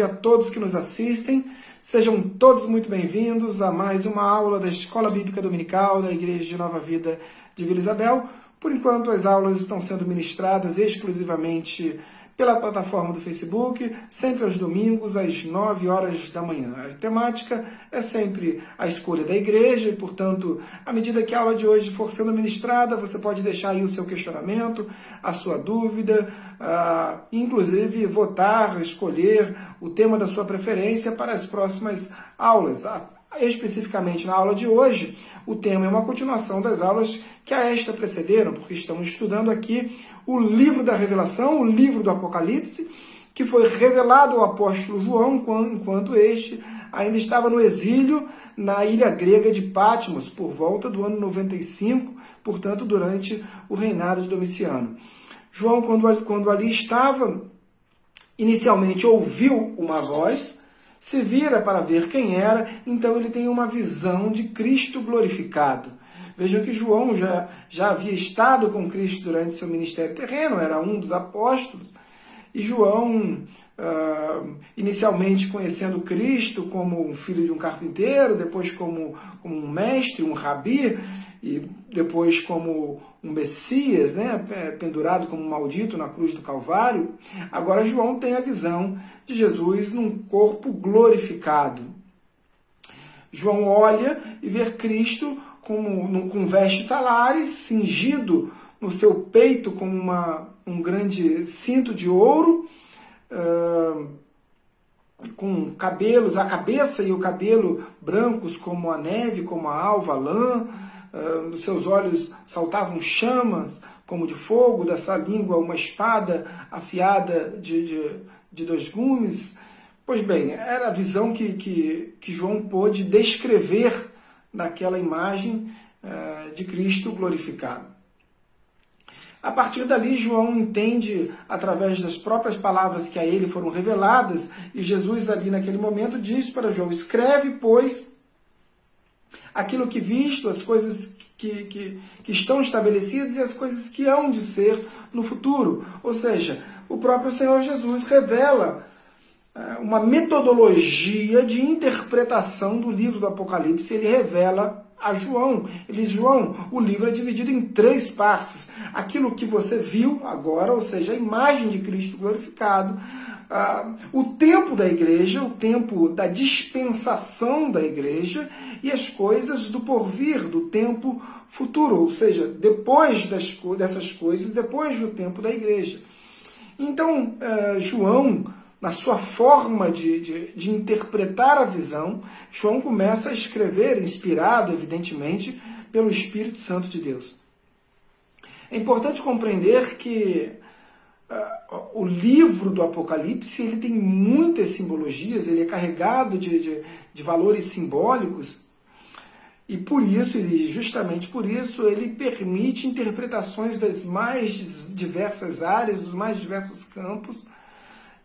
dia a todos que nos assistem. Sejam todos muito bem-vindos a mais uma aula da Escola Bíblica Dominical da Igreja de Nova Vida de Vila Isabel. Por enquanto, as aulas estão sendo ministradas exclusivamente pela plataforma do Facebook, sempre aos domingos, às 9 horas da manhã. A temática é sempre a escolha da igreja e, portanto, à medida que a aula de hoje for sendo ministrada, você pode deixar aí o seu questionamento, a sua dúvida, uh, inclusive votar, escolher o tema da sua preferência para as próximas aulas. Especificamente na aula de hoje, o tema é uma continuação das aulas que a esta precederam, porque estamos estudando aqui o livro da Revelação, o livro do Apocalipse, que foi revelado ao apóstolo João enquanto este ainda estava no exílio na ilha grega de Patmos, por volta do ano 95, portanto, durante o reinado de Domiciano. João, quando, quando ali estava, inicialmente ouviu uma voz se vira para ver quem era, então ele tem uma visão de Cristo glorificado. Vejam que João já, já havia estado com Cristo durante seu ministério terreno, era um dos apóstolos. E João, uh, inicialmente conhecendo Cristo como um filho de um carpinteiro, depois como, como um mestre, um rabi, e depois como um Messias, né, pendurado como maldito na cruz do Calvário, agora João tem a visão de Jesus num corpo glorificado. João olha e vê Cristo como, com veste talares, cingido no seu peito com uma, um grande cinto de ouro, uh, com cabelos, a cabeça e o cabelo brancos como a neve, como a alva, lã, dos seus olhos saltavam chamas como de fogo, dessa língua uma espada afiada de, de, de dois gumes. Pois bem, era a visão que, que, que João pôde descrever naquela imagem uh, de Cristo glorificado. A partir dali, João entende, através das próprias palavras que a ele foram reveladas, e Jesus, ali naquele momento, diz para João: Escreve, pois, aquilo que visto, as coisas que, que, que estão estabelecidas e as coisas que hão de ser no futuro. Ou seja, o próprio Senhor Jesus revela é, uma metodologia de interpretação do livro do Apocalipse. Ele revela a João. Ele diz, João, o livro é dividido em três partes. Aquilo que você viu agora, ou seja, a imagem de Cristo glorificado, uh, o tempo da igreja, o tempo da dispensação da igreja e as coisas do porvir, do tempo futuro, ou seja, depois das, dessas coisas, depois do tempo da igreja. Então, uh, João, na sua forma de, de, de interpretar a visão, João começa a escrever, inspirado, evidentemente, pelo Espírito Santo de Deus. É importante compreender que o livro do Apocalipse ele tem muitas simbologias, ele é carregado de, de, de valores simbólicos, e por isso, e justamente por isso, ele permite interpretações das mais diversas áreas, dos mais diversos campos,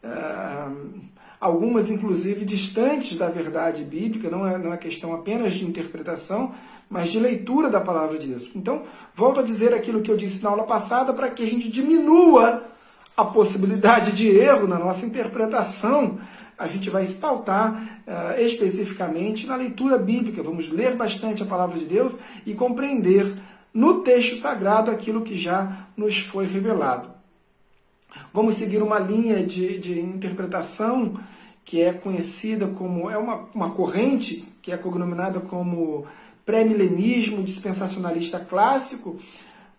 uh, algumas inclusive distantes da verdade bíblica, não é, não é questão apenas de interpretação, mas de leitura da palavra de Deus. Então, volto a dizer aquilo que eu disse na aula passada para que a gente diminua a possibilidade de erro na nossa interpretação, a gente vai se pautar uh, especificamente na leitura bíblica. Vamos ler bastante a palavra de Deus e compreender no texto sagrado aquilo que já nos foi revelado. Vamos seguir uma linha de, de interpretação que é conhecida como, é uma, uma corrente que é cognominada como pré-milenismo dispensacionalista clássico.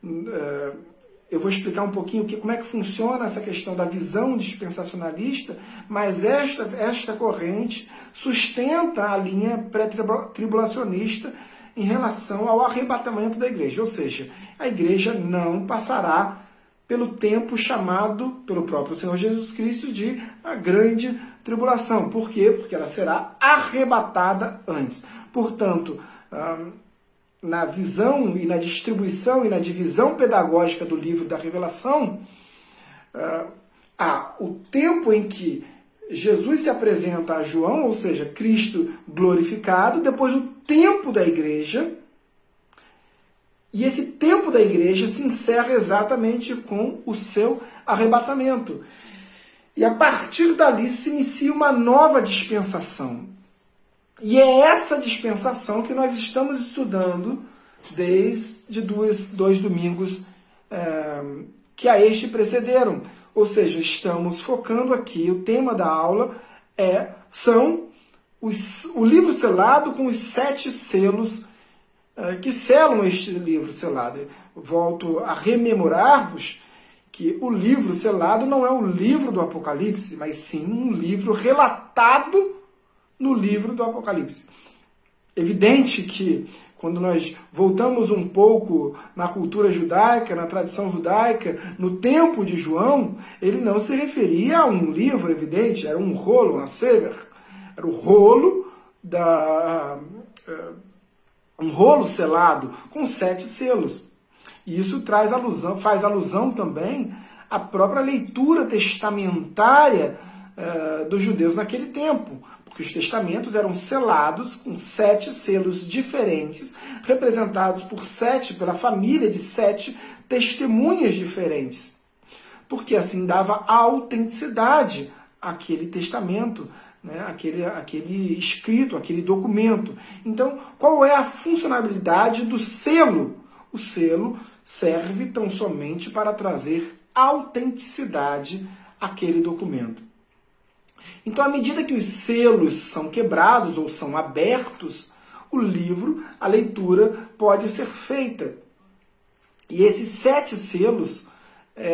Uh, eu vou explicar um pouquinho que, como é que funciona essa questão da visão dispensacionalista, mas esta, esta corrente sustenta a linha pré-tribulacionista em relação ao arrebatamento da igreja. Ou seja, a igreja não passará pelo tempo chamado pelo próprio Senhor Jesus Cristo de a grande tribulação. Por quê? Porque ela será arrebatada antes. Portanto, na visão e na distribuição e na divisão pedagógica do livro da Revelação, uh, há o tempo em que Jesus se apresenta a João, ou seja, Cristo glorificado, depois o tempo da igreja, e esse tempo da igreja se encerra exatamente com o seu arrebatamento. E a partir dali se inicia uma nova dispensação. E é essa dispensação que nós estamos estudando desde dois, dois domingos é, que a este precederam. Ou seja, estamos focando aqui, o tema da aula é são os, o livro selado com os sete selos é, que selam este livro selado. Volto a rememorar-vos que o livro selado não é o livro do Apocalipse, mas sim um livro relatado no livro do Apocalipse. Evidente que quando nós voltamos um pouco na cultura judaica, na tradição judaica, no tempo de João, ele não se referia a um livro, evidente, era um rolo, uma sever, era o rolo da uh, um rolo selado com sete selos. E isso traz alusão, faz alusão também à própria leitura testamentária uh, dos judeus naquele tempo que os testamentos eram selados com sete selos diferentes, representados por sete, pela família de sete testemunhas diferentes. Porque assim dava autenticidade àquele testamento, né, aquele, aquele escrito, aquele documento. Então, qual é a funcionalidade do selo? O selo serve tão somente para trazer autenticidade àquele documento. Então, à medida que os selos são quebrados ou são abertos, o livro, a leitura pode ser feita. E esses sete selos é,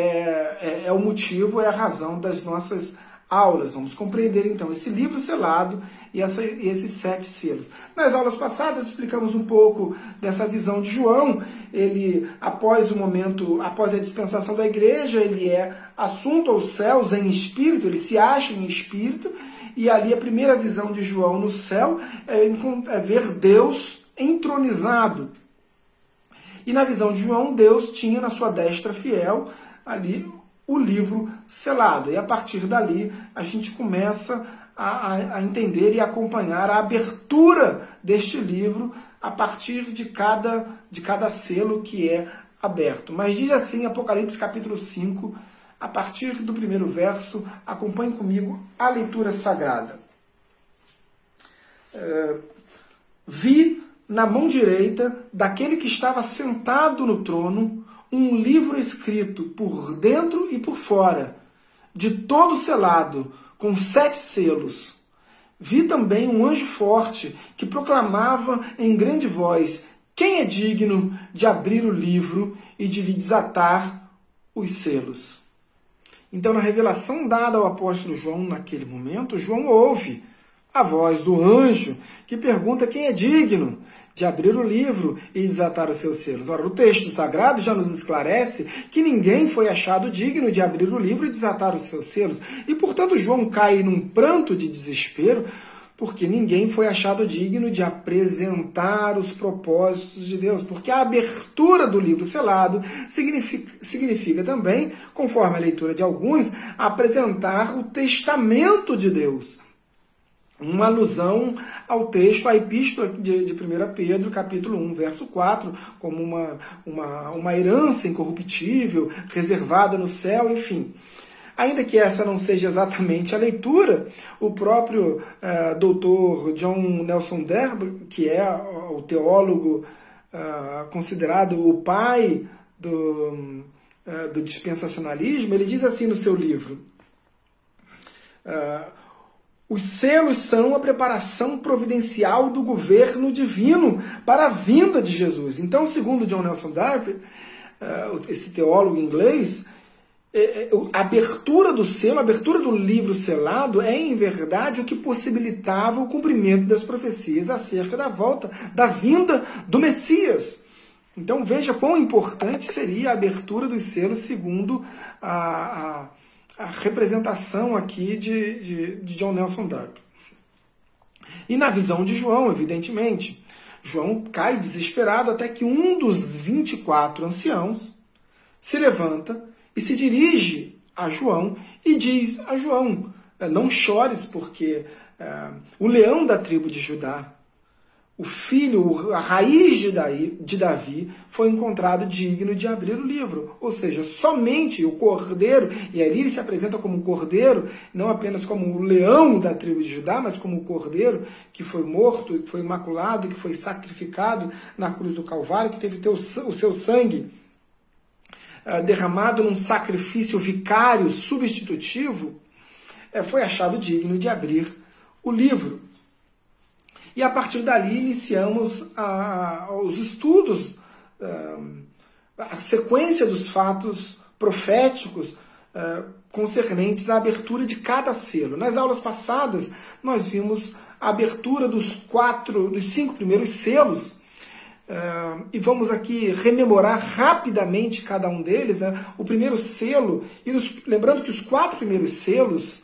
é, é o motivo, é a razão das nossas aulas. Vamos compreender então esse livro selado e, essa, e, esses sete selos. Nas aulas passadas explicamos um pouco dessa visão de João. Ele, após o momento, após a dispensação da igreja, ele é assunto aos céus em espírito, ele se acha em espírito, e ali a primeira visão de João no céu é, é ver Deus entronizado. E na visão de João, Deus tinha na sua destra fiel ali o livro selado. E a partir dali a gente começa a, a, entender e acompanhar a abertura deste livro a partir de cada, de cada selo que é aberto. Mas diz assim, Apocalipse capítulo 5, a partir do primeiro verso, acompanhe comigo a leitura sagrada. É, vi na mão direita daquele que estava sentado no trono um livro escrito por dentro e por fora, de todo selado, com sete selos. Vi também um anjo forte que proclamava em grande voz: Quem é digno de abrir o livro e de lhe desatar os selos? Então, na revelação dada ao apóstolo João naquele momento, João ouve a voz do anjo que pergunta quem é digno de abrir o livro e desatar os seus selos. Ora, o texto sagrado já nos esclarece que ninguém foi achado digno de abrir o livro e desatar os seus selos. E, portanto, João cai num pranto de desespero, porque ninguém foi achado digno de apresentar os propósitos de Deus. Porque a abertura do livro selado significa, significa também, conforme a leitura de alguns, apresentar o testamento de Deus uma alusão ao texto, à epístola de, de 1 Pedro, capítulo 1, verso 4, como uma, uma, uma herança incorruptível, reservada no céu, enfim. Ainda que essa não seja exatamente a leitura, o próprio uh, doutor John Nelson Darby, que é o teólogo uh, considerado o pai do, uh, do dispensacionalismo, ele diz assim no seu livro. Uh, os selos são a preparação providencial do governo divino para a vinda de Jesus. Então, segundo John Nelson Darby, eh, esse teólogo inglês, eh, eh, a abertura do selo, a abertura do livro selado é, em verdade, o que possibilitava o cumprimento das profecias acerca da volta, da vinda do Messias. Então veja quão importante seria a abertura dos selos segundo a, a a representação aqui de, de, de John Nelson Darby. E na visão de João, evidentemente, João cai desesperado até que um dos 24 anciãos se levanta e se dirige a João e diz a João: Não chores, porque é, o leão da tribo de Judá, o filho, a raiz de Davi, foi encontrado digno de abrir o livro. Ou seja, somente o cordeiro, e ali ele se apresenta como cordeiro, não apenas como o leão da tribo de Judá, mas como o cordeiro que foi morto, que foi imaculado, que foi sacrificado na cruz do Calvário, que teve o seu sangue ah, derramado num sacrifício vicário substitutivo, eh, foi achado digno de abrir o livro. E a partir dali iniciamos a, os estudos, a sequência dos fatos proféticos concernentes à abertura de cada selo. Nas aulas passadas, nós vimos a abertura dos quatro, dos cinco primeiros selos. e vamos aqui rememorar rapidamente cada um deles. Né? O primeiro selo, e lembrando que os quatro primeiros selos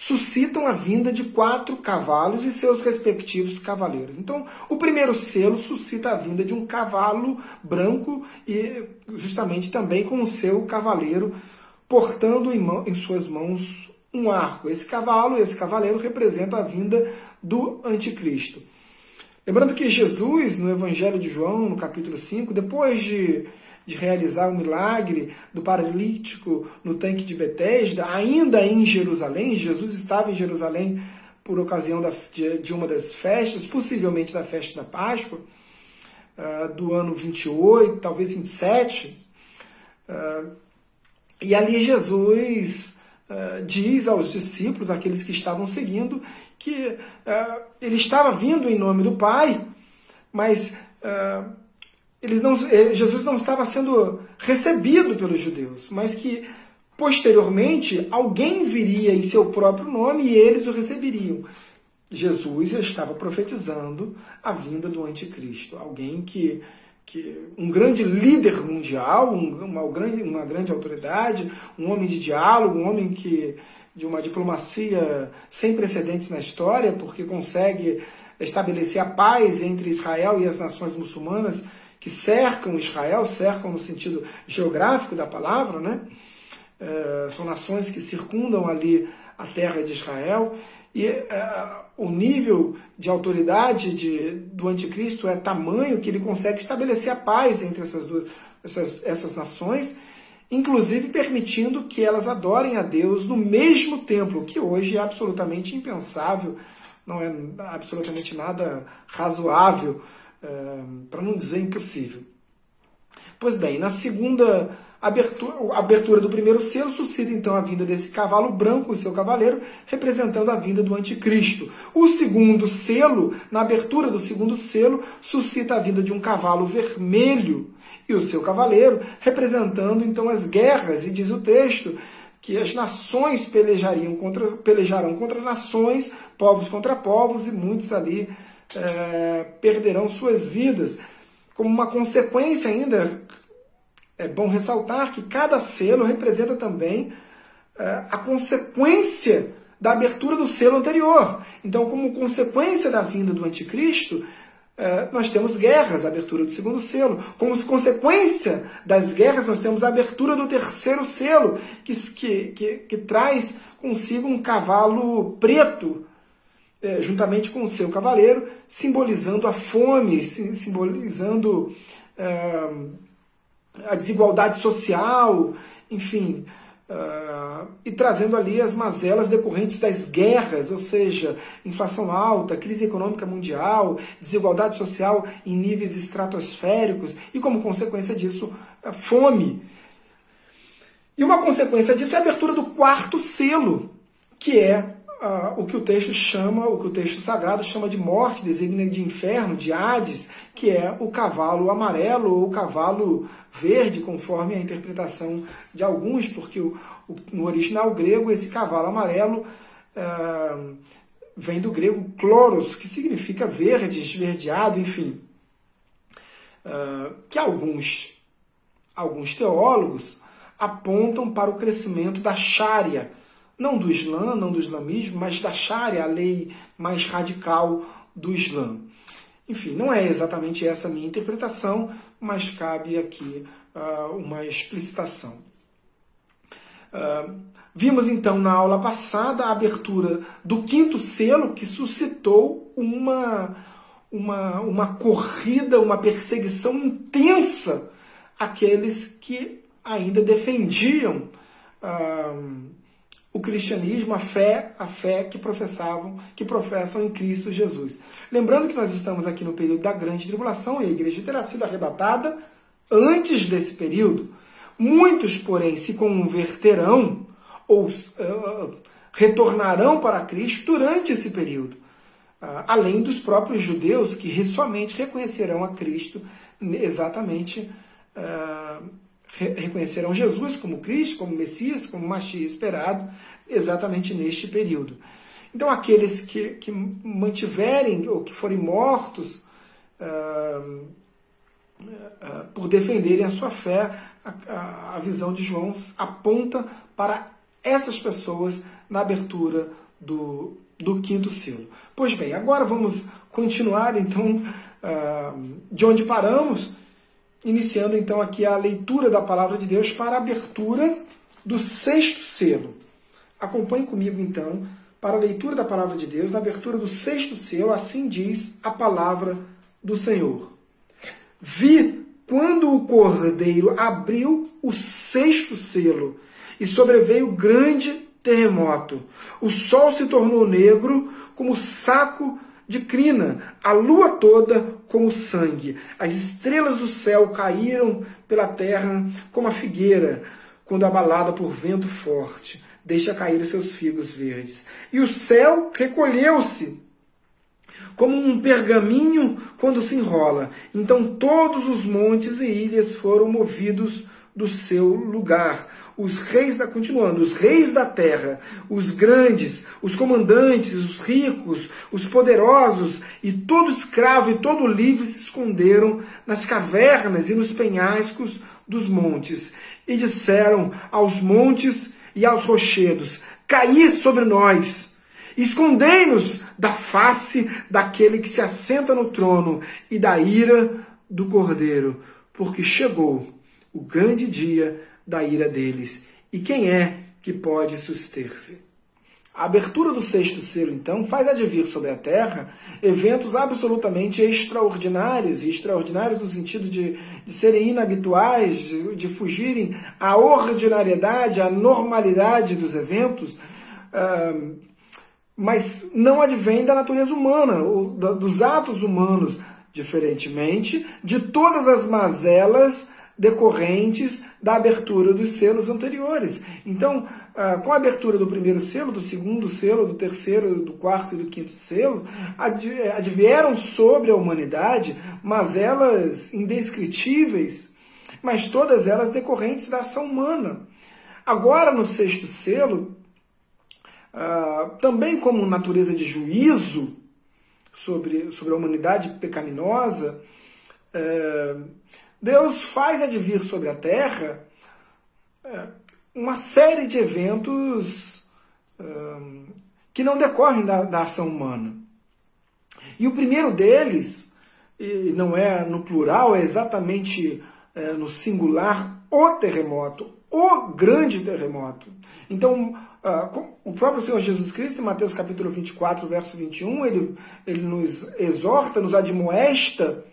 suscitam a vinda de quatro cavalos e seus respectivos cavaleiros. Então, o primeiro selo suscita a vinda de um cavalo branco e justamente também com o seu cavaleiro portando em, mão, em suas mãos um arco. Esse cavalo, esse cavaleiro representa a vinda do anticristo. Lembrando que Jesus, no Evangelho de João, no capítulo 5, depois de de realizar o milagre do paralítico no tanque de Betesda, ainda em Jerusalém. Jesus estava em Jerusalém por ocasião da, de, de, uma das festas, possivelmente da festa da Páscoa, uh, do ano 28, talvez 27. Uh, e ali Jesus uh, diz aos discípulos, aqueles que estavam seguindo, que ele estava vindo em nome do Pai, mas eles não, eh, Jesus não estava sendo recebido pelos judeus, mas que posteriormente alguém viria em seu próprio nome e eles o receberiam. Jesus estava profetizando a vinda do anticristo, alguém que, que um grande líder mundial, uma, grande, uma grande autoridade, um homem de diálogo, um homem que de uma diplomacia sem precedentes na história, porque consegue estabelecer a paz entre Israel e as nações muçulmanas que cercam Israel, cercam no sentido geográfico da palavra, né? É, são nações que circundam ali a terra de Israel, e é, o nível de autoridade de, do anticristo é tamanho que ele consegue estabelecer a paz entre essas duas essas, essas nações, inclusive permitindo que elas adorem a Deus no mesmo templo, que hoje é absolutamente impensável, não é absolutamente nada razoável para não dizer impossível. Pois bem, na segunda abertura, abertura do primeiro selo suscita então a vinda desse cavalo branco, o seu cavaleiro, representando a vinda do anticristo. O segundo selo, na abertura do segundo selo, suscita a vinda de um cavalo vermelho e o seu cavaleiro, representando então as guerras, e diz o texto que as nações pelejariam contra, pelejarão contra nações, povos contra povos, e muitos ali é, perderão suas vidas. Como uma consequência ainda, é bom ressaltar que cada selo representa também é, a consequência da abertura do selo anterior. Então, como consequência da vinda do anticristo, é, nós temos guerras, a abertura do segundo selo. Como consequência das guerras, nós temos a abertura do terceiro selo, que, que, que, que traz consigo um cavalo preto, é, juntamente com o seu cavaleiro, simbolizando a fome, simbolizando é, a desigualdade social, enfim, é, e trazendo ali as mazelas decorrentes das guerras, ou seja, inflação alta, crise econômica mundial, desigualdade social em níveis estratosféricos e, como consequência disso, a fome. E uma consequência disso é a abertura do quarto selo, que é ah, o que o texto chama, o que o texto sagrado chama de morte, designa de inferno, de Hades, que é o cavalo amarelo ou o cavalo verde, conforme a interpretação de alguns, porque o, o, no original grego esse cavalo amarelo ah, vem do grego chloros, que significa verde, esverdeado, enfim. Ah, que alguns, alguns teólogos apontam para o crescimento da Sharia, não do Islã, não do islamismo, mas da Sharia, a lei mais radical do Islã. Enfim, não é exatamente essa a minha interpretação, mas cabe aqui uh, uma explicitação. Uh, vimos então na aula passada a abertura do quinto selo que suscitou uma, uma, uma corrida, uma perseguição intensa àqueles que ainda defendiam ah, o cristianismo, a fé, a fé que professavam, que professam em Cristo Jesus. Lembrando que nós estamos aqui no período da grande tribulação e a igreja terá sido arrebatada antes desse período. Muitos, porém, se converterão ou uh, retornarão para Cristo durante esse período. Uh, além dos próprios judeus que somente reconhecerão a Cristo exatamente uh, reconhecerão Jesus como Cristo, como Messias, como Machia esperado, exatamente neste período. Então, aqueles que, que mantiverem ou que forem mortos uh, uh, por defenderem a sua fé, a, a, visão de João aponta para essas pessoas na abertura do, do quinto selo. Pois bem, agora vamos continuar então uh, de onde paramos iniciando então aqui a leitura da palavra de Deus para a abertura do sexto selo. Acompanhe comigo então para a leitura da palavra de Deus, na abertura do sexto selo, assim diz a palavra do Senhor. Vi quando o cordeiro abriu o sexto selo e sobreveio grande terremoto. O sol se tornou negro como saco de crina, a lua toda como sangue. As estrelas do céu caíram pela terra como a figueira, quando abalada por vento forte, deixa cair os seus figos verdes. E o céu recolheu-se como um pergaminho quando se enrola. Então todos os montes e ilhas foram movidos do seu lugar os reis da continuando, os reis da terra, os grandes, os comandantes, os ricos, os poderosos e todo escravo e todo livre se esconderam nas cavernas e nos penhascos dos montes e disseram aos montes e aos rochedos: Caí sobre nós, escondei-nos da face daquele que se assenta no trono e da ira do cordeiro, porque chegou o grande dia da ira deles. E quem é que pode suster-se? A abertura do sexto selo, então, faz advir sobre a Terra eventos absolutamente extraordinários, e extraordinários no sentido de, de serem inabituais, de, de, fugirem à ordinariedade, à normalidade dos eventos, mas não advém da natureza humana, ou dos atos humanos, diferentemente de todas as mazelas decorrentes da abertura dos selos anteriores. Então, com a abertura do primeiro selo, do segundo selo, do terceiro, do quarto e do quinto selo, advieram sobre a humanidade mazelas indescritíveis, mas todas elas decorrentes da ação humana. Agora, no sexto selo, ah, também como natureza de juízo sobre, sobre a humanidade pecaminosa, eh, Deus faz advir sobre a terra é, uma série de eventos que não decorrem da, da ação humana. E o primeiro deles, e não é no plural, é exatamente é, no singular, o terremoto, o grande terremoto. Então, uh, o próprio Senhor Jesus Cristo, em Mateus capítulo 24, verso 21, ele, ele nos exorta, nos admoesta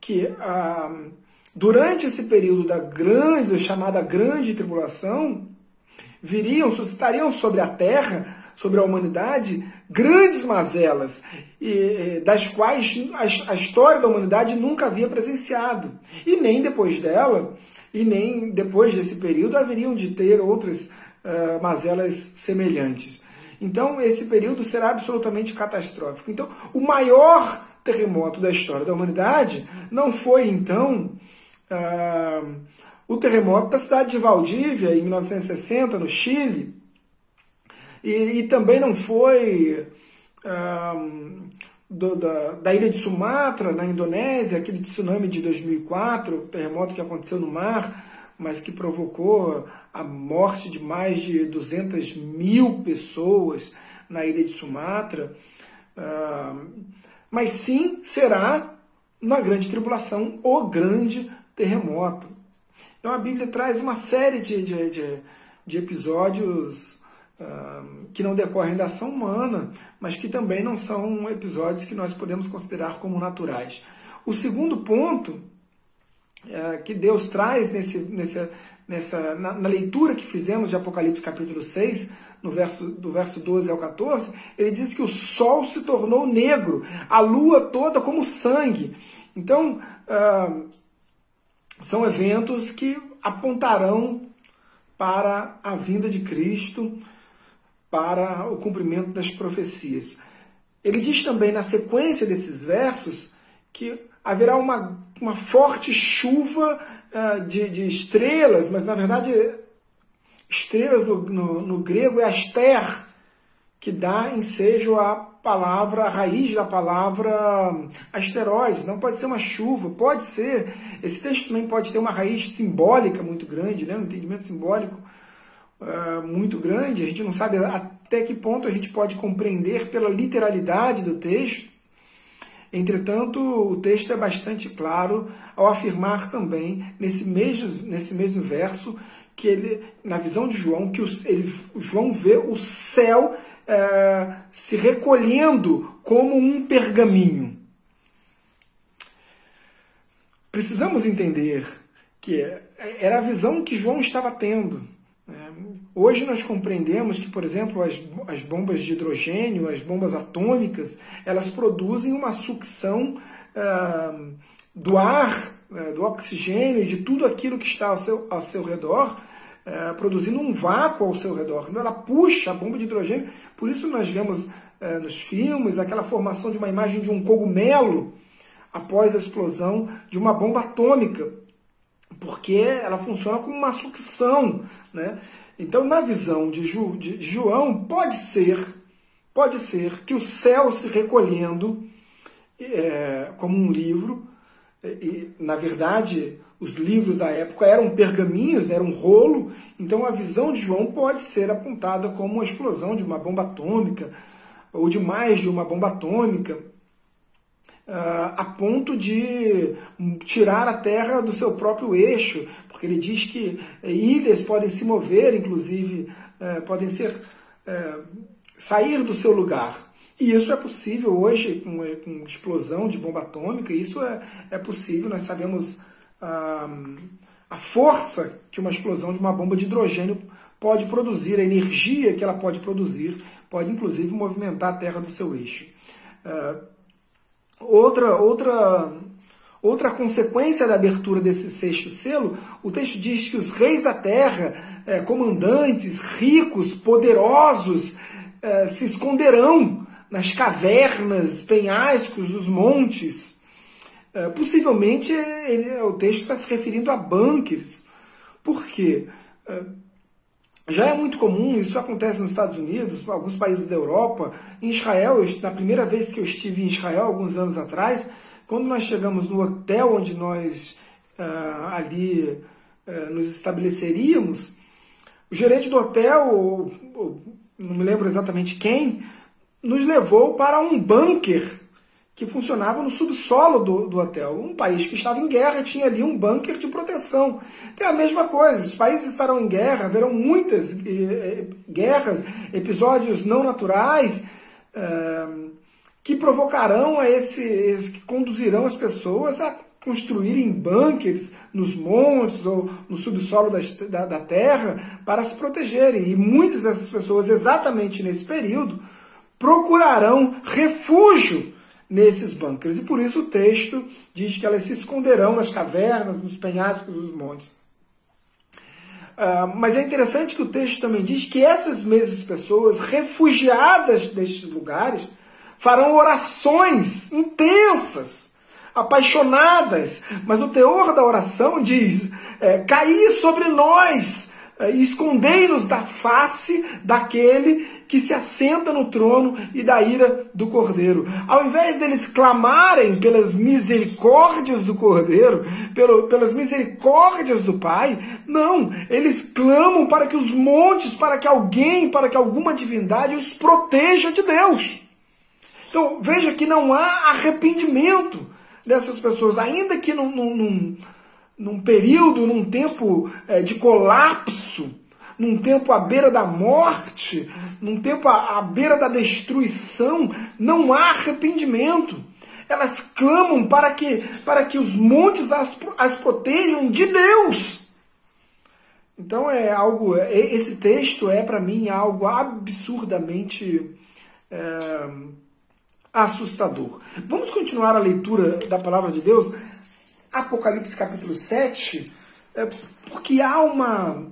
que uh, Durante esse período da grande, chamada grande tribulação, viriam, suscitariam sobre a terra, sobre a humanidade, grandes mazelas, e, das quais a, a história da humanidade nunca havia presenciado. E nem depois dela, e nem depois desse período, haveriam de ter outras uh, mazelas semelhantes. Então, esse período será absolutamente catastrófico. Então, o maior terremoto da história da humanidade não foi, então, ah, o terremoto da cidade de Valdívia, em 1960, no Chile, e, e também não foi ah, do, da, da, ilha de Sumatra, na Indonésia, aquele tsunami de 2004, o terremoto que aconteceu no mar, mas que provocou a morte de mais de 200 mil pessoas na ilha de Sumatra. Ah, mas sim será na grande tribulação o grande terremoto. Então a Bíblia traz uma série de, de, de, de episódios uh, que não decorrem da ação humana, mas que também não são episódios que nós podemos considerar como naturais. O segundo ponto uh, que Deus traz nesse, nesse, nessa, na, na, leitura que fizemos de Apocalipse capítulo 6, no verso, do verso 12 ao 14, ele diz que o sol se tornou negro, a lua toda como sangue. Então, uh, são eventos que apontarão para a vinda de Cristo, para o cumprimento das profecias. Ele diz também na sequência desses versos que haverá uma, uma forte chuva uh, de, de, estrelas, mas na verdade, estrelas no, no, no grego é aster, que dá ensejo à palavra, a raiz da palavra asteroides. Não pode ser uma chuva, pode ser. Esse texto também pode ter uma raiz simbólica muito grande, né? um entendimento simbólico uh, muito grande. A gente não sabe até que ponto a gente pode compreender pela literalidade do texto. Entretanto, o texto é bastante claro ao afirmar também, nesse mesmo, nesse mesmo verso, que ele, na visão de João, que os, ele, João vê o céu é, se recolhendo como um pergaminho. Precisamos entender que era a visão que João estava tendo. Né? Hoje nós compreendemos que, por exemplo, as, as bombas de hidrogênio, as bombas atômicas, elas produzem uma sucção uh, do ar, uh, do oxigênio, de tudo aquilo que está ao seu, ao seu redor, uh, produzindo um vácuo ao seu redor. Então ela puxa a bomba de hidrogênio, por isso nós vemos nos filmes aquela formação de uma imagem de um cogumelo após a explosão de uma bomba atômica, porque ela funciona como uma sucção, né? Então, na visão de, Ju, de João, pode ser, pode ser que o céu se recolhendo é, como um livro, e, na verdade, os livros da época eram pergaminhos, né, era um rolo, então a visão de João pode ser apontada como uma explosão de uma bomba atômica, ou de mais de uma bomba atômica, Uh, a ponto de tirar a Terra do seu próprio eixo, porque ele diz que eh, ilhas podem se mover, inclusive, uh, podem ser uh, sair do seu lugar. E isso é possível hoje com, com explosão de bomba atômica, isso é, é possível, nós sabemos a força que uma explosão de uma bomba de hidrogênio pode produzir, a energia que ela pode produzir, pode inclusive movimentar a Terra do seu eixo. Outra, outra, outra consequência da abertura desse sexto selo, o texto diz que os reis da terra, é, comandantes, ricos, poderosos, é, se esconderão nas cavernas, penhascos, dos montes. É, possivelmente ele, o texto está se referindo a bunkers. Por quê? É, já é muito comum, isso acontece nos Estados Unidos, alguns países da Europa. Em Israel, eu, na primeira vez que eu estive em Israel, alguns anos atrás, quando nós chegamos no hotel onde nós uh, ali nos estabeleceríamos, o gerente do hotel, não me lembro exatamente quem, nos levou para um bunker que funcionava no subsolo do, do hotel. Um país que estava em guerra tinha ali um bunker de proteção. É a mesma coisa, os países estarão em guerra, haverão muitas eh, guerras, episódios não naturais eh, que provocarão a esse, esse, que conduzirão as pessoas a construírem bunkers nos montes ou no subsolo da, da, da terra para se protegerem. E muitas dessas pessoas, exatamente nesse período, procurarão refúgio nesses bunkers. E por isso o texto diz que elas se esconderão nas cavernas, nos penhascos dos montes. Uh, mas é interessante que o texto também diz que essas mesmas pessoas, refugiadas destes lugares, farão orações intensas, apaixonadas. Mas o teor da oração diz: é, caí sobre nós, é, escondei-nos da face daquele que se assenta no trono e da ira do Cordeiro. Ao invés deles clamarem pelas misericórdias do Cordeiro, pelo, pelas misericórdias do Pai, não, eles clamam para que os montes, para que alguém, para que alguma divindade os proteja de Deus. Então veja que não há arrependimento dessas pessoas, ainda que num, num, num período, num tempo é, de colapso num tempo à beira da morte, num tempo à, à beira da destruição, não há arrependimento. Elas clamam para que, para que os montes as, as protejam de Deus. Então é algo. É, esse texto é para mim algo absurdamente é, assustador. Vamos continuar a leitura da palavra de Deus. Apocalipse capítulo 7, é, porque há uma.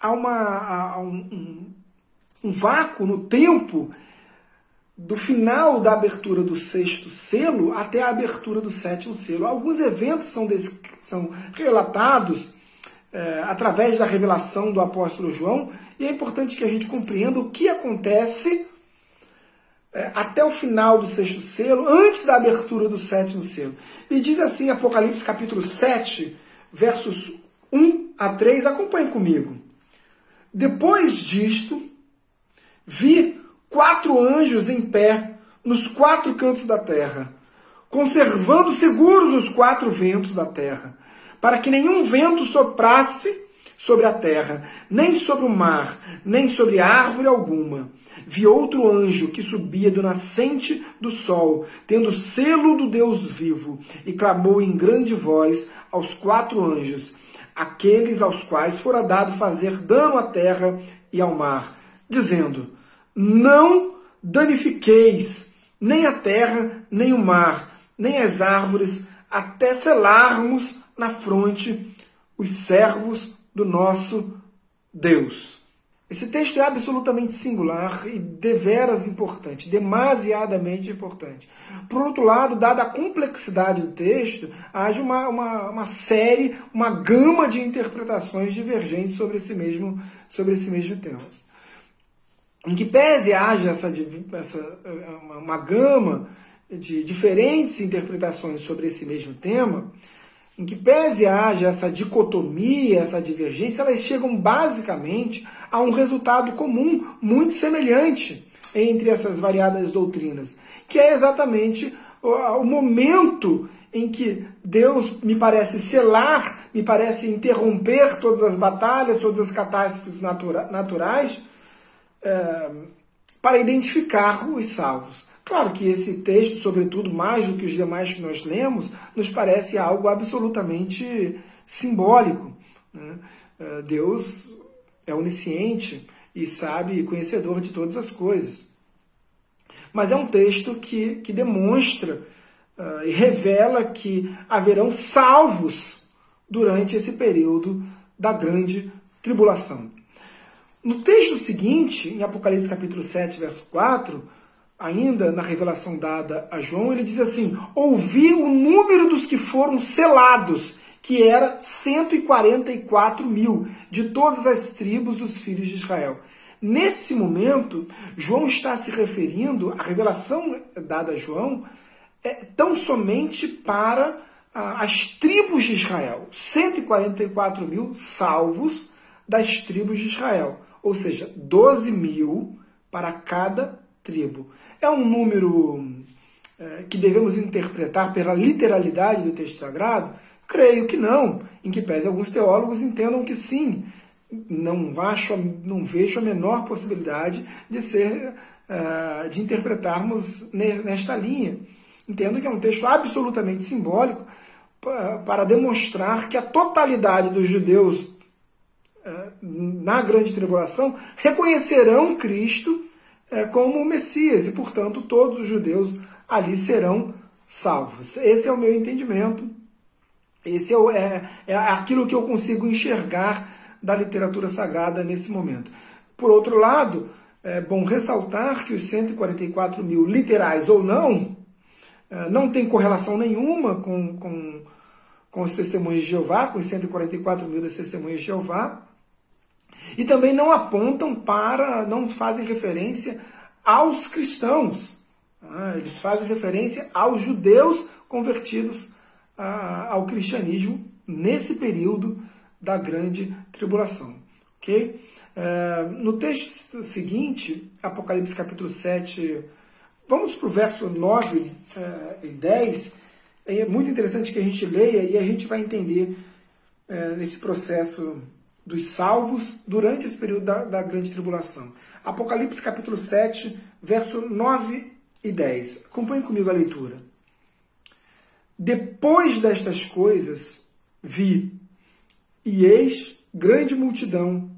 Há, uma, há um, um, um vácuo no tempo do final da abertura do sexto selo até a abertura do sétimo selo. Alguns eventos são, são relatados é, através da revelação do apóstolo João, e é importante que a gente compreenda o que acontece é, até o final do sexto selo, antes da abertura do sétimo selo. E diz assim, Apocalipse capítulo 7, versos 1 a 3, acompanhe comigo. Depois disto, vi quatro anjos em pé nos quatro cantos da terra, conservando seguros os quatro ventos da terra, para que nenhum vento soprasse sobre a terra, nem sobre o mar, nem sobre árvore alguma. Vi outro anjo que subia do nascente do sol, tendo selo do Deus vivo, e clamou em grande voz aos quatro anjos, aqueles aos quais fora dado fazer dano à terra e ao mar, dizendo: não danifiqueis nem a terra, nem o mar, nem as árvores, até selarmos na fronte os servos do nosso Deus. Esse texto é absolutamente singular e deveras importante, demasiadamente importante. Por outro lado, dada a complexidade do texto, há uma, uma, uma série, uma gama de interpretações divergentes sobre esse mesmo, sobre esse mesmo tema em que pese haja essa, essa uma gama de diferentes interpretações sobre esse mesmo tema, em que pese haja essa dicotomia, essa divergência, elas chegam basicamente a um resultado comum muito semelhante entre essas variadas doutrinas, que é exatamente o momento em que Deus me parece selar, me parece interromper todas as batalhas, todas as catástrofes natura naturais, é, para identificar os salvos. Claro que esse texto, sobretudo mais do que os demais que nós lemos, nos parece algo absolutamente simbólico. Né? É, Deus é onisciente e sabe e conhecedor de todas as coisas. Mas é um texto que, que demonstra uh, e revela que haverão salvos durante esse período da grande tribulação. No texto seguinte, em Apocalipse capítulo 7, verso 4, ainda na revelação dada a João, ele diz assim: Ouvi o número dos que foram selados, que era 144 mil, de todas as tribos dos filhos de Israel. Nesse momento, João está se referindo, a revelação dada a João é tão somente para ah, as tribos de Israel. 144 mil salvos das tribos de Israel ou seja, 12 mil para cada tribo. É um número é, que devemos interpretar pela literalidade do texto sagrado? Creio que não, em que pese alguns teólogos entendam que sim. Não, acho, não vejo a menor possibilidade de ser, uh, de interpretarmos nesta linha. Entendo que é um texto absolutamente simbólico para demonstrar que a totalidade dos judeus na grande tribulação, reconhecerão Cristo é, como o Messias e, portanto, todos os judeus ali serão salvos. Esse é o meu entendimento, esse é, é, é aquilo que eu consigo enxergar da literatura sagrada nesse momento. Por outro lado, é bom ressaltar que os 144 mil literais ou não, é, não tem correlação nenhuma com, com, com os testemunhos de Jeová, com os 144 mil das testemunhas de Jeová. E também não apontam para, não fazem referência aos cristãos. Ah, eles fazem referência aos judeus convertidos ah, ao cristianismo nesse período da grande tribulação. Ok? É, no texto seguinte, Apocalipse capítulo 7, vamos para o verso 9 é, e 10. É muito interessante que a gente leia e a gente vai entender é, nesse processo dos salvos durante esse período da, da grande tribulação. Apocalipse capítulo 7, verso 9 e 10. Acompanhe comigo a leitura. Depois destas coisas, vi, e eis grande multidão,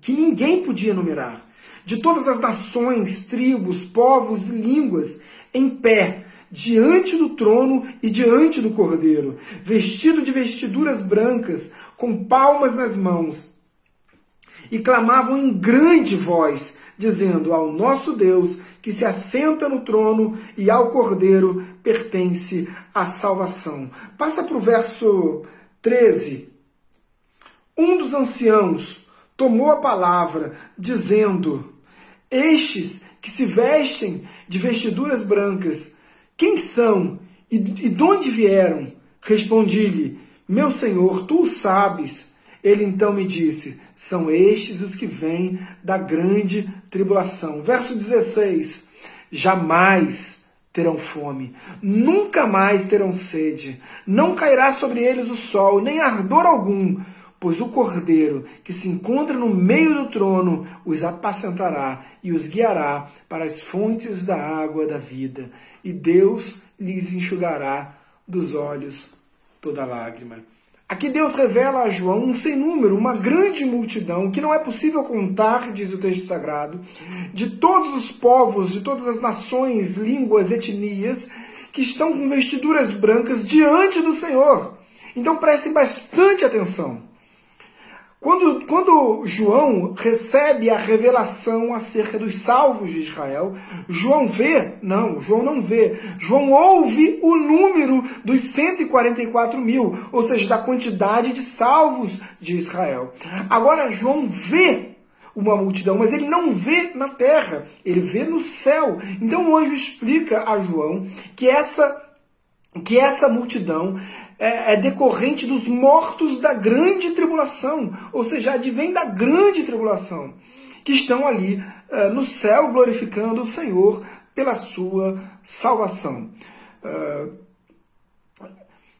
que ninguém podia numerar, de todas as nações, tribos, povos e línguas, em pé, diante do trono e diante do cordeiro, vestido de vestiduras brancas, com palmas nas mãos, e clamavam em grande voz, dizendo: Ao nosso Deus, que se assenta no trono, e ao cordeiro pertence a salvação. Passa para o verso 13. Um dos anciãos tomou a palavra, dizendo: Estes que se vestem de vestiduras brancas, quem são e, de onde vieram? Respondi-lhe: Meu senhor, tu o sabes. Ele então me disse: São estes os que vêm da grande tribulação. Verso 16: Jamais terão fome, nunca mais terão sede, não cairá sobre eles o sol, nem ardor algum, pois o cordeiro que se encontra no meio do trono os apacentará e os guiará para as fontes da água da vida e Deus lhes enxugará dos olhos toda lágrima. Aqui Deus revela a João um sem número, uma grande multidão que não é possível contar, diz o texto sagrado, de todos os povos, de todas as nações, línguas, etnias, que estão com vestiduras brancas diante do Senhor. Então prestem bastante atenção. Quando, quando João recebe a revelação acerca dos salvos de Israel, João vê, não, João não vê, João ouve o número dos 144 mil, ou seja, da quantidade de salvos de Israel. Agora, João vê uma multidão, mas ele não vê na terra, ele vê no céu. Então o anjo explica a João que essa, que essa multidão é, é, decorrente dos mortos da grande tribulação, ou seja, advém da grande tribulação, que estão ali é, no céu glorificando o Senhor pela sua salvação. É,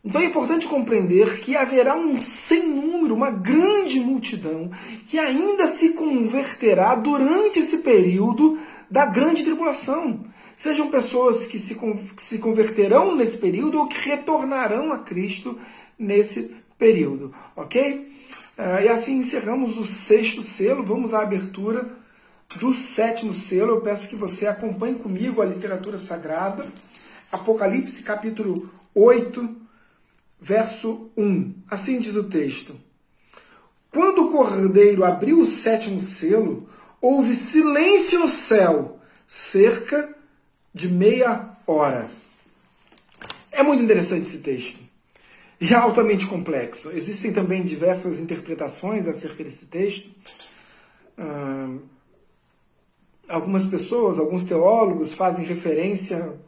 então é importante compreender que haverá um sem número, uma grande multidão, que ainda se converterá durante esse período da grande tribulação sejam pessoas que se, que se converterão nesse período ou que retornarão a Cristo nesse período, ok? Uh, e assim encerramos o sexto selo, vamos à abertura do sétimo selo. Eu peço que você acompanhe comigo a literatura sagrada, Apocalipse capítulo 8, verso 1. Assim diz o texto. Quando o cordeiro abriu o sétimo selo, houve silêncio no céu, cerca de meia hora. É muito interessante esse texto. E é altamente complexo. Existem também diversas interpretações acerca desse texto. algumas pessoas, alguns teólogos fazem referência.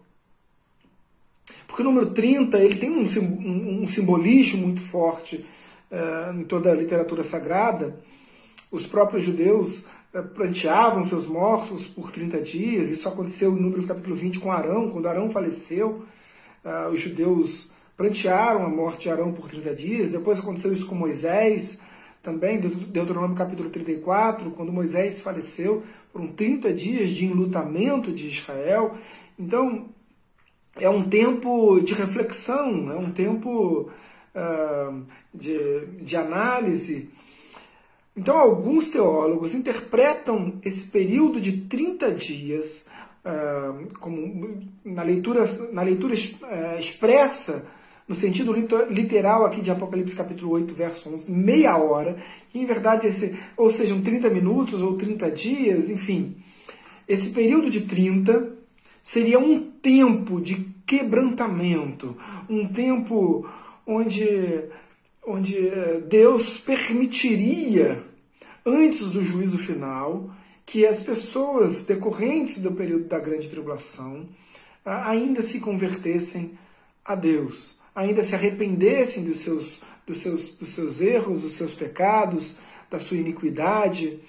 Porque o número 30 ele tem um, um simbolismo muito forte uh, em toda a literatura sagrada. Os próprios judeus pranteavam seus mortos por 30 dias. Isso aconteceu em Números capítulo 20 com Arão. Quando Arão faleceu, uh, os judeus prantearam a morte de Arão por 30 dias. Depois aconteceu isso com Moisés, também, Deuteronômio capítulo 34, quando Moisés faleceu, foram 30 dias de enlutamento de Israel. Então, é um tempo de reflexão, é um tempo uh, de, de análise então, alguns teólogos interpretam esse período de 30 dias, uh, como na leitura, na leitura uh, expressa, no sentido literal aqui de Apocalipse capítulo 8, verso 11, meia hora, e em verdade, esse, ou sejam 30 minutos ou 30 dias, enfim. Esse período de 30 seria um tempo de quebrantamento, um tempo onde onde eh, Deus permitiria, antes do juízo final, que as pessoas decorrentes do período da grande tribulação ainda se convertessem a Deus, ainda se arrependessem dos seus, dos seus, dos seus erros, dos seus pecados, da sua iniquidade.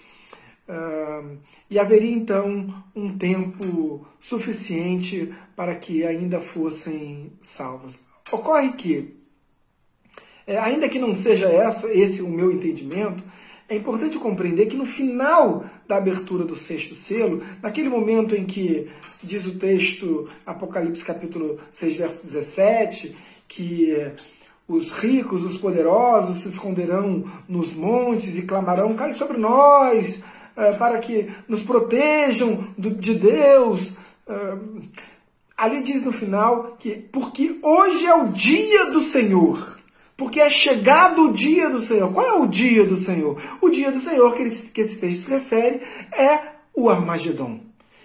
e haveria então um tempo suficiente para que ainda fossem salvas. Ocorre que É, ainda que não seja essa, esse o meu entendimento, é importante compreender que no final da abertura do sexto selo, naquele momento em que diz o texto, Apocalipse capítulo 6, verso 17, que os ricos, os poderosos se esconderão nos montes e clamarão: cai sobre nós, eh, para que nos protejam de Deus. Eh, ali diz no final que, porque hoje é o dia do Senhor. Porque é chegado o dia do Senhor. Qual é o dia do Senhor? O dia do Senhor que, que esse texto se refere é o Armagedon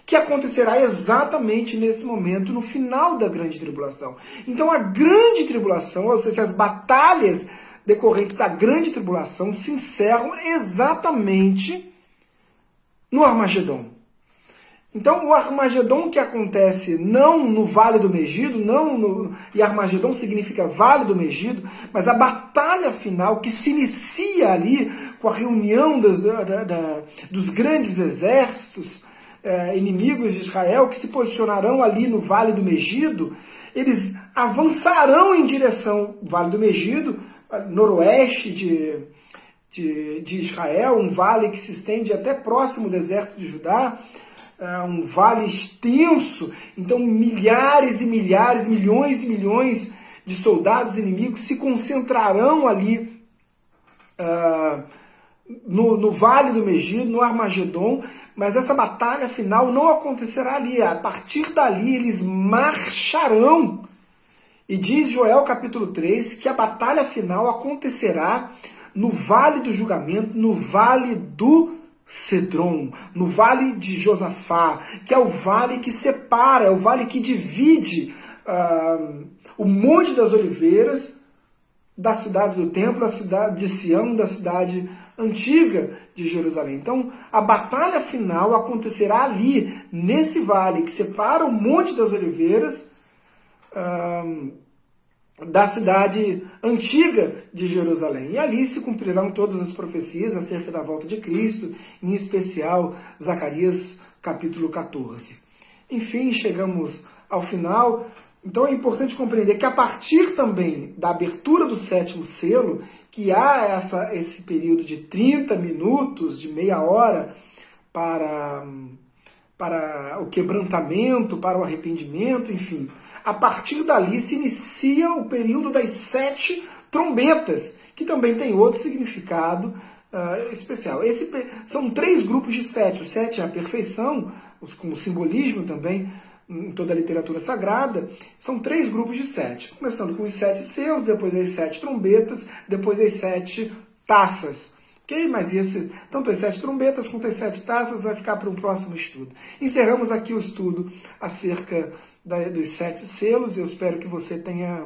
que acontecerá exatamente nesse momento, no final da grande tribulação. Então, a grande tribulação, ou seja, as batalhas decorrentes da grande tribulação, se encerram exatamente no Armagedon. Então, o Armagedon que acontece não no Vale do Megido, não no, e Armagedon significa Vale do Megido, mas a batalha final que se inicia ali com a reunião das, da, da, dos grandes exércitos, é, inimigos de Israel que se posicionarão ali no Vale do Megido, eles avançarão em direção ao Vale do Megido, noroeste de, de, de Israel, um vale que se estende até próximo ao deserto de Judá, um vale extenso, então milhares e milhares, milhões e milhões de soldados inimigos se concentrarão ali. Uh, no, no Vale do Megido, no Armagedon, mas essa batalha final não acontecerá ali. A partir dali eles marcharão. E diz Joel capítulo 3 que a batalha final acontecerá no Vale do Julgamento, no Vale do Cedron, no Vale de Josafá, que é o vale que separa, é o vale que divide uh, o Monte das Oliveiras da cidade do templo, da cidade de Sião, da cidade antiga de Jerusalém. Então, a batalha final acontecerá ali, nesse vale que separa o Monte das Oliveiras da cidade antiga de Jerusalém. E ali se cumprirão todas as profecias acerca da volta de Cristo, em especial Zacarias capítulo 14. Enfim, chegamos ao final então é importante compreender que a partir também da abertura do sétimo selo, que há essa, esse período de 30 minutos, de meia hora, para, para o quebrantamento, para o arrependimento, enfim. A partir dali se inicia o período das sete trombetas, que também tem outro significado uh, especial. Esse, são três grupos de sete. O sete é a perfeição, com o simbolismo também em toda a literatura sagrada, são três grupos de sete. Começando com os sete selos, depois as sete trombetas, depois as sete taças. Ok? Mas esse, tanto as sete trombetas quanto as sete taças vai ficar para um próximo estudo. Encerramos aqui o estudo acerca da, dos sete selos. Eu espero que você tenha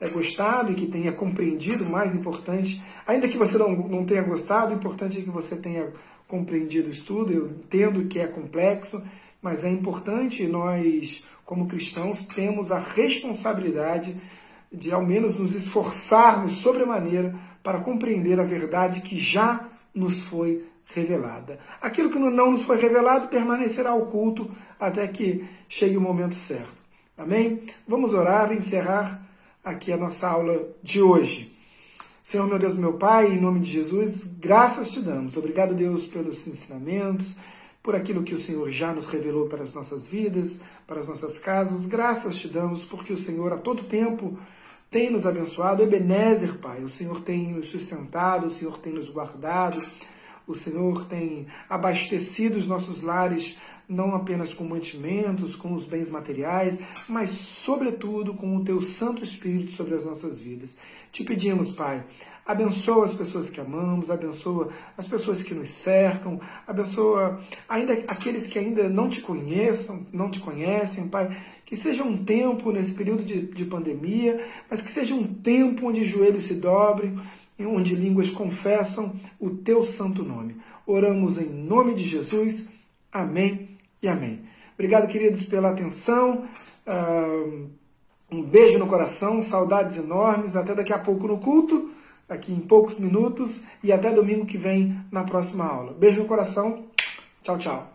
é, gostado e que tenha compreendido mais importante. Ainda que você não, não tenha gostado, o importante é que você tenha compreendido o estudo. Eu entendo que é complexo mas é importante nós, como cristãos, temos a responsabilidade de ao menos nos esforçarmos sobremaneira para compreender a verdade que já nos foi revelada. Aquilo que não nos foi revelado permanecerá oculto até que chegue o momento certo. Amém? Vamos orar e encerrar aqui a nossa aula de hoje. Senhor, meu Deus, meu Pai, em nome de Jesus, graças te damos. Obrigado, Deus, pelos ensinamentos por aquilo que o Senhor já nos revelou para as nossas vidas, para as nossas casas. Graças te damos, porque o Senhor a todo tempo tem nos abençoado. Ebenezer, Pai, o Senhor tem nos sustentado, o Senhor tem nos guardado, o Senhor tem abastecido os nossos lares não apenas com mantimentos, com os bens materiais, mas, sobretudo, com o Teu Santo Espírito sobre as nossas vidas. Te pedimos, Pai, abençoa as pessoas que amamos, abençoa as pessoas que nos cercam, abençoa ainda aqueles que ainda não te conheçam, não te conhecem, Pai. Que seja um tempo nesse período de, de pandemia, mas que seja um tempo onde joelhos se dobrem, onde línguas confessam o Teu santo nome. Oramos em nome de Jesus. Amém e amém. Obrigado, queridos, pela atenção. Uh, um beijo no coração, saudades enormes. Até daqui a pouco no culto, aqui em poucos minutos. E até domingo que vem na próxima aula. Beijo no coração. Tchau, tchau.